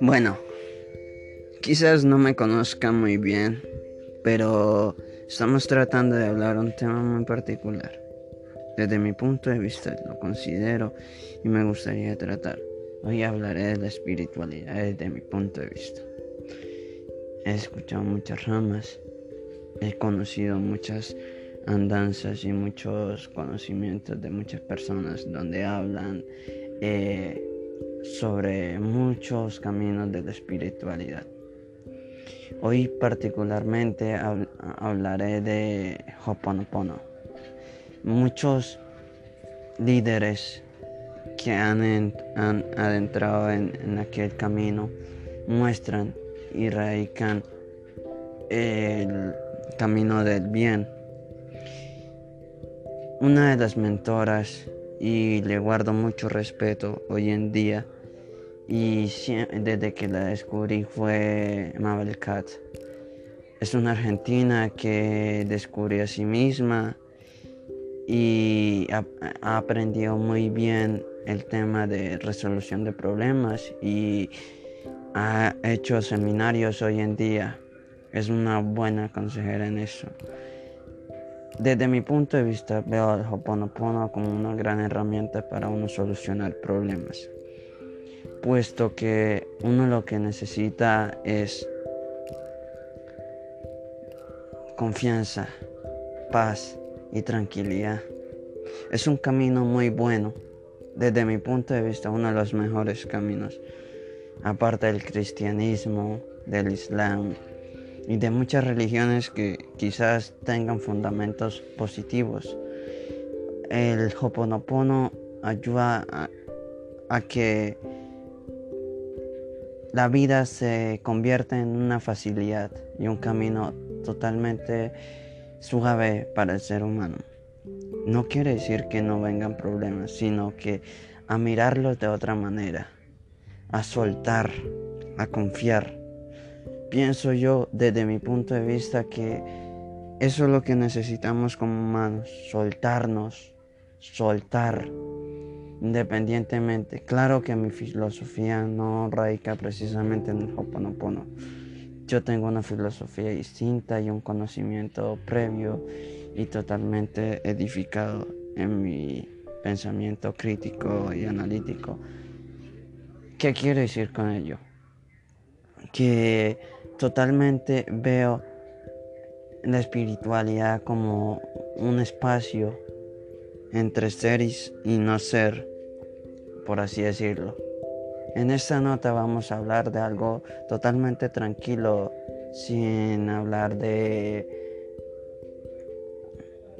Bueno, quizás no me conozca muy bien, pero estamos tratando de hablar un tema muy particular. Desde mi punto de vista lo considero y me gustaría tratar. Hoy hablaré de la espiritualidad desde mi punto de vista. He escuchado muchas ramas, he conocido muchas andanzas y muchos conocimientos de muchas personas donde hablan eh, sobre muchos caminos de la espiritualidad. Hoy particularmente hablaré de Hoponopono. Muchos líderes que han, adentrado en, aquel camino muestran y radican el camino del bien. Una de las mentoras, y le guardo mucho respeto hoy en día, y desde que la descubrí fue Mabel Cat. Es una argentina que descubrió a sí misma y ha, aprendido muy bien el tema de resolución de problemas y ha hecho seminarios hoy en día. Es una buena consejera en eso. Desde mi punto de vista veo al Hoponopono como una gran herramienta para uno solucionar problemas puesto que uno lo que necesita es confianza, paz y tranquilidad. Es un camino muy bueno, desde mi punto de vista uno de los mejores caminos, aparte del cristianismo, del islam y de muchas religiones que quizás tengan fundamentos positivos. El Hoponopono ayuda a, que la vida se convierte en una facilidad y un camino totalmente suave para el ser humano. No quiere decir que no vengan problemas, sino que a mirarlos de otra manera, a soltar, a confiar. Pienso yo desde mi punto de vista que eso es lo que necesitamos como humanos, soltarnos, soltar independientemente. Claro que mi filosofía no radica precisamente en el Hoponopono. Yo tengo una filosofía distinta y un conocimiento previo y totalmente edificado en mi pensamiento crítico y analítico. ¿Qué quiero decir con ello? Que totalmente veo la espiritualidad como un espacio entre ser y no ser por así decirlo. En esta nota vamos a hablar de algo totalmente tranquilo, sin hablar de,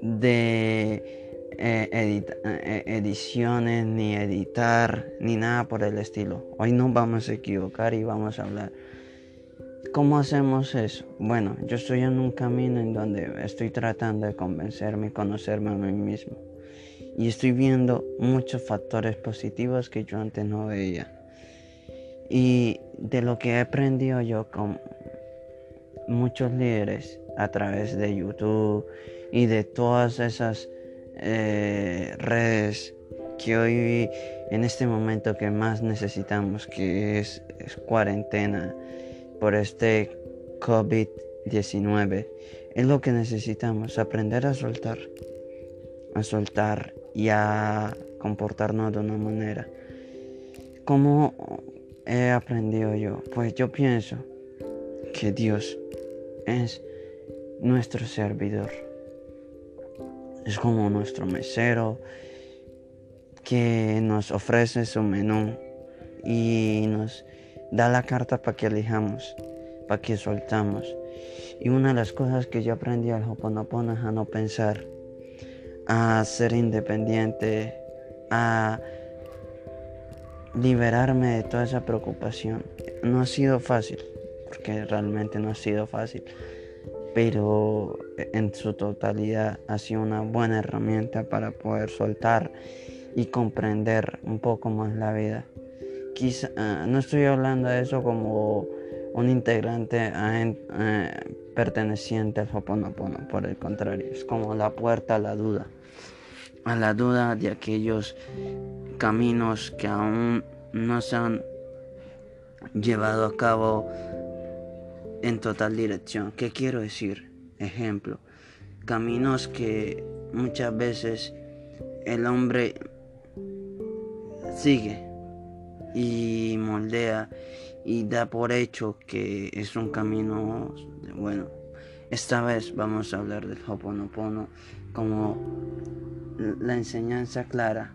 de eh, eh, ediciones, ni editar, ni nada por el estilo. Hoy no vamos a equivocar y vamos a hablar. ¿Cómo hacemos eso? Bueno, yo estoy en un camino en donde estoy tratando de convencerme y conocerme a mí mismo y estoy viendo muchos factores positivos que yo antes no veía. Y de lo que he aprendido yo con muchos líderes a través de YouTube y de todas esas eh, redes que hoy en este momento que más necesitamos, que es, es cuarentena por este COVID-19, es lo que necesitamos, aprender a soltar, a soltar y a comportarnos de una manera. ¿Cómo he aprendido yo? Pues yo pienso que Dios es nuestro servidor. Es como nuestro mesero que nos ofrece su menú y nos da la carta para que elijamos, para que soltamos. Y una de las cosas que yo aprendí al Hoponopono es a no pensar a ser independiente, a liberarme de toda esa preocupación. No ha sido fácil, porque realmente no ha sido fácil, pero en su totalidad ha sido una buena herramienta para poder soltar y comprender un poco más la vida. Quizá, ah, no estoy hablando de eso como un integrante perteneciente al Hoponopono, por el contrario, es como la puerta a la duda. a la duda de aquellos caminos que aún no se han llevado a cabo en total dirección. ¿Qué quiero decir? Ejemplo, caminos que muchas veces el hombre sigue y moldea y da por hecho que es un camino bueno. Esta vez vamos a hablar del Hoponopono como la enseñanza clara.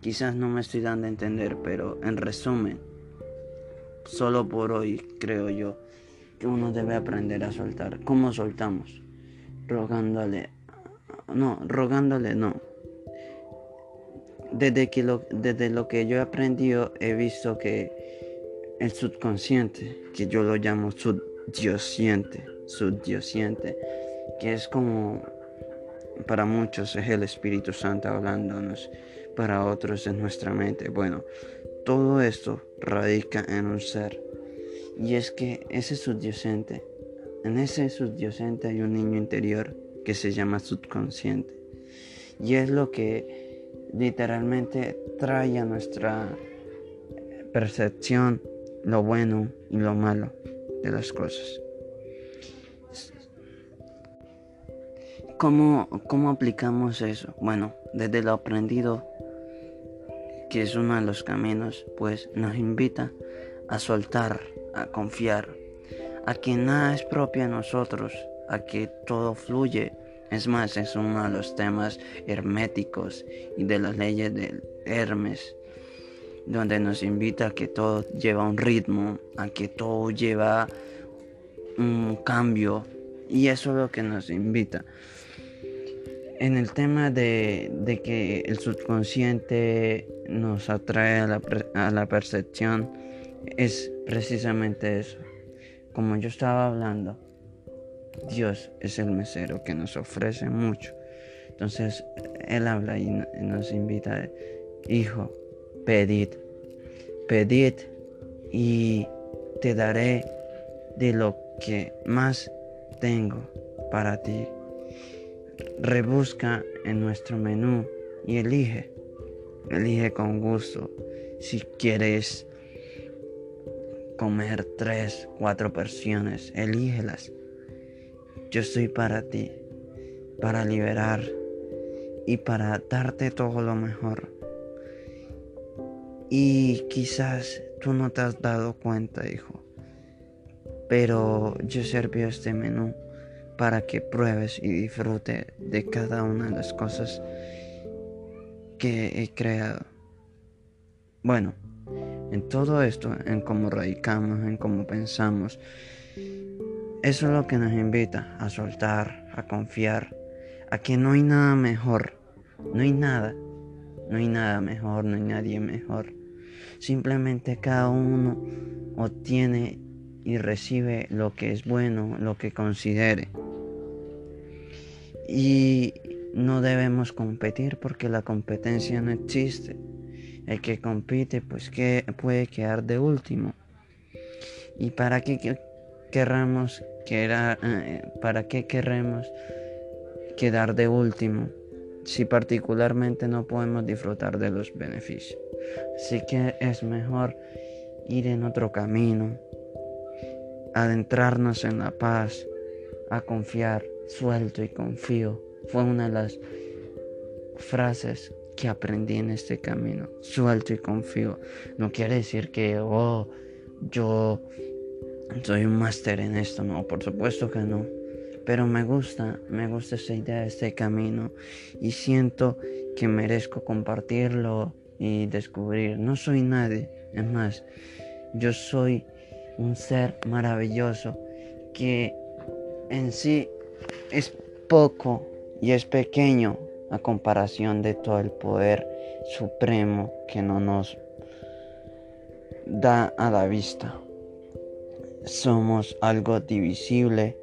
Quizás no me estoy dando a entender, pero en resumen, solo por hoy creo yo que uno debe aprender a soltar. ¿Cómo soltamos? Rogándole. No, rogándole no. Desde, que lo, desde lo que yo he aprendido he visto que el subconsciente, que yo lo llamo subdiosiente, subdiosiente, que es como para muchos es el Espíritu Santo hablándonos, para otros es nuestra mente. Bueno, todo esto radica en un ser. Y es que ese subdiosente, en ese subdiosente hay un niño interior que se llama subconsciente. Y es lo que literalmente trae a nuestra percepción lo bueno y lo malo de las cosas. ¿Cómo, ¿Cómo aplicamos eso? Bueno, desde lo aprendido, que es uno de los caminos, pues nos invita a soltar, a confiar, a que nada es propio a nosotros, a que todo fluye. Es más, es uno de los temas herméticos y de las leyes del Hermes, donde nos invita a que todo lleva un ritmo, a que todo lleva un cambio, y eso es lo que nos invita en el tema de, que el subconsciente nos atrae a la, a la, percepción, es precisamente eso. Como yo estaba hablando, Dios es el mesero que nos ofrece mucho. Entonces, Él habla y nos invita, hijo, pedid, pedid y te daré de lo que más tengo para ti rebusca en nuestro menú y elige. Elige con gusto si quieres comer tres, cuatro porciones. Elígelas. Yo estoy para ti, para liberar y para darte todo lo mejor. Y quizás tú no te has dado cuenta, hijo. Pero yo serví este menú para que pruebes y disfrutes de cada una de las cosas que he creado. Bueno, en todo esto, en cómo radicamos, en cómo pensamos, eso es lo que nos invita a soltar, a confiar, a que no hay nada mejor, no hay nada, no hay nada mejor, no hay nadie mejor. Simplemente cada uno obtiene y recibe lo que es bueno, lo que considere. Y no debemos competir porque la competencia no existe. El que compite pues que puede quedar de último. ¿Y para qué querramos quedar, eh, para qué quedar de último si particularmente no podemos disfrutar de los beneficios? Así que es mejor ir en otro camino, adentrarnos en la paz, a confiar, suelto y confío. Fue una de las frases que aprendí en este camino. Suelto y confío. No quiere decir que, oh, yo soy un máster en esto. No, por supuesto que no. Pero me gusta, me gusta esa idea de este camino. Y siento que merezco compartirlo y descubrir. No soy nadie. Es más, yo soy un ser maravilloso que en sí es poco y es pequeño a comparación de todo el poder supremo que no nos da a la vista. Somos algo divisible,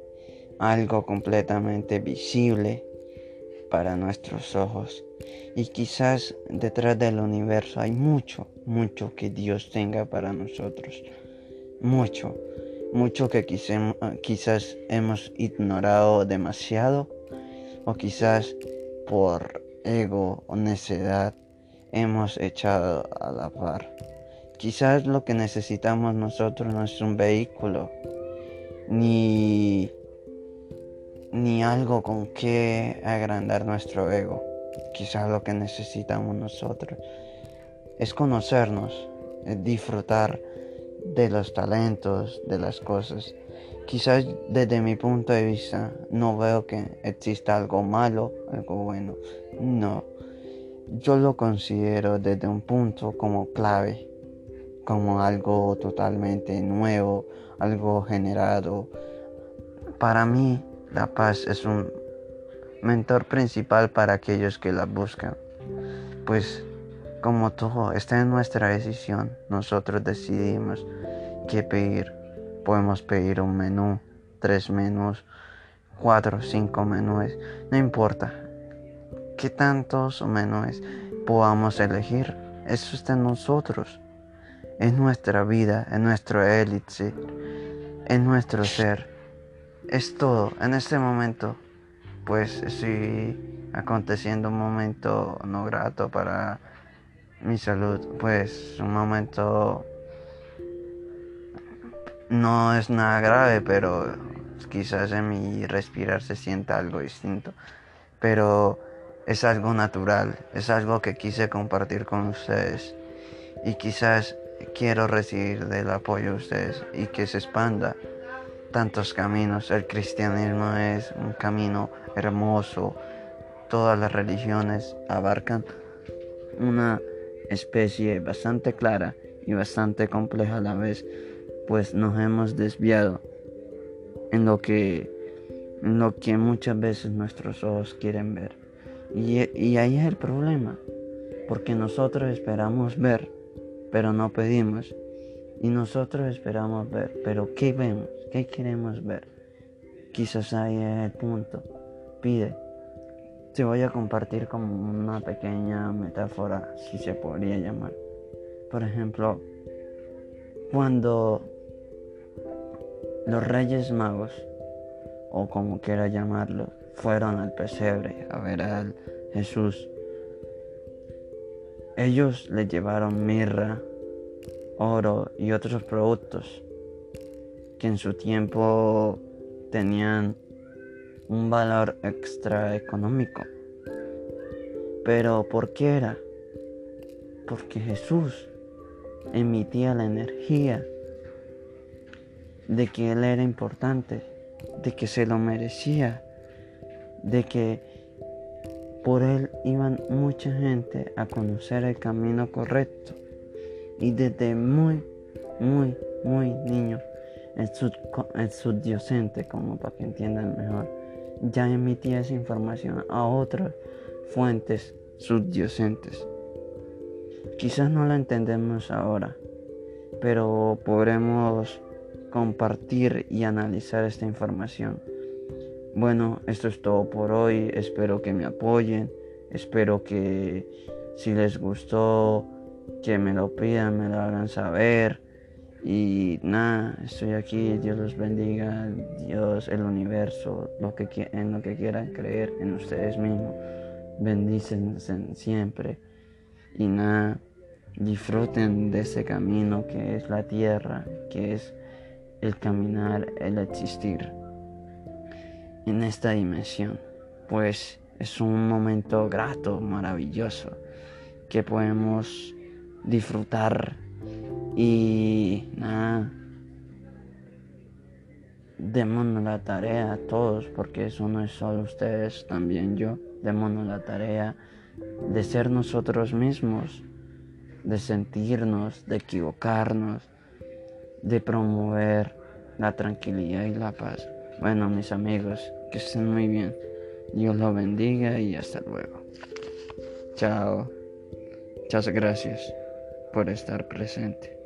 algo completamente visible para nuestros ojos. Y quizás detrás del universo hay mucho, mucho que Dios tenga para nosotros. Mucho mucho que quizás hemos ignorado demasiado o quizás por ego o necedad hemos echado a la par. Quizás lo que necesitamos nosotros no es un vehículo, ni, ni algo con que agrandar nuestro ego. Quizás lo que necesitamos nosotros es conocernos, es disfrutar de los talentos, de las cosas. Quizás desde mi punto de vista no veo que exista algo malo, algo bueno. No. Yo lo considero desde un punto como clave como algo totalmente nuevo, algo generado. Para mí, la paz es un mentor principal para aquellos que la buscan. Pues como todo está en nuestra decisión, nosotros decidimos qué pedir. Podemos pedir un menú, tres menús, cuatro, cinco menús, no importa. Qué tantos menús podamos elegir, eso está en nosotros en nuestra vida, en nuestro élite, en nuestro ser. Es todo. En este momento, pues estoy aconteciendo un momento no grato para mi salud. Pues un momento no es nada grave, pero quizás en mi respirar se sienta algo distinto. Pero es algo natural, es algo que quise compartir con ustedes. Y quizás quiero recibir del apoyo de ustedes y que se expanda tantos caminos. El cristianismo es un camino hermoso. Todas las religiones abarcan una especie bastante clara y bastante compleja a la vez, pues nos hemos desviado en lo que, lo que muchas veces nuestros ojos quieren ver. Y, y ahí es el problema, porque nosotros esperamos ver pero no pedimos. Y nosotros esperamos ver, pero ¿qué vemos? ¿Qué queremos ver? Quizás ahí es el punto. Pide. Te voy a compartir como una pequeña metáfora, si se podría llamar. Por ejemplo, cuando los reyes magos, o como quiera llamarlo, fueron al pesebre a ver a Jesús, ellos le llevaron mirra, oro y otros productos que en su tiempo tenían un valor extra económico. Pero ¿por qué era? Porque Jesús emitía la energía de que Él era importante, de que se lo merecía, de que por él iban mucha gente a conocer el camino correcto. Y desde muy, muy, muy niño, el, sub, subyacente, como para que entiendan mejor, ya emitía esa información a otras fuentes subyacentes. Quizás no la entendemos ahora, pero podremos compartir y analizar esta información bueno, esto es todo por hoy. Espero que me apoyen. Espero que si les gustó, que me lo pidan, me lo hagan saber. Y nada, estoy aquí. Dios los bendiga. Dios, el universo, lo que, en lo que quieran creer, en ustedes mismos. Bendícense siempre. Y nada, disfruten de ese camino que es la tierra, que es el caminar, el existir en esta dimensión, pues es un momento grato, maravilloso, que podemos disfrutar y nada, démonos la tarea a todos, porque eso no es solo ustedes, también yo, démonos la tarea de ser nosotros mismos, de sentirnos, de equivocarnos, de promover la tranquilidad y la paz. Bueno, mis amigos, que estén muy bien. Dios los bendiga y hasta luego. Chao. Muchas gracias por estar presente.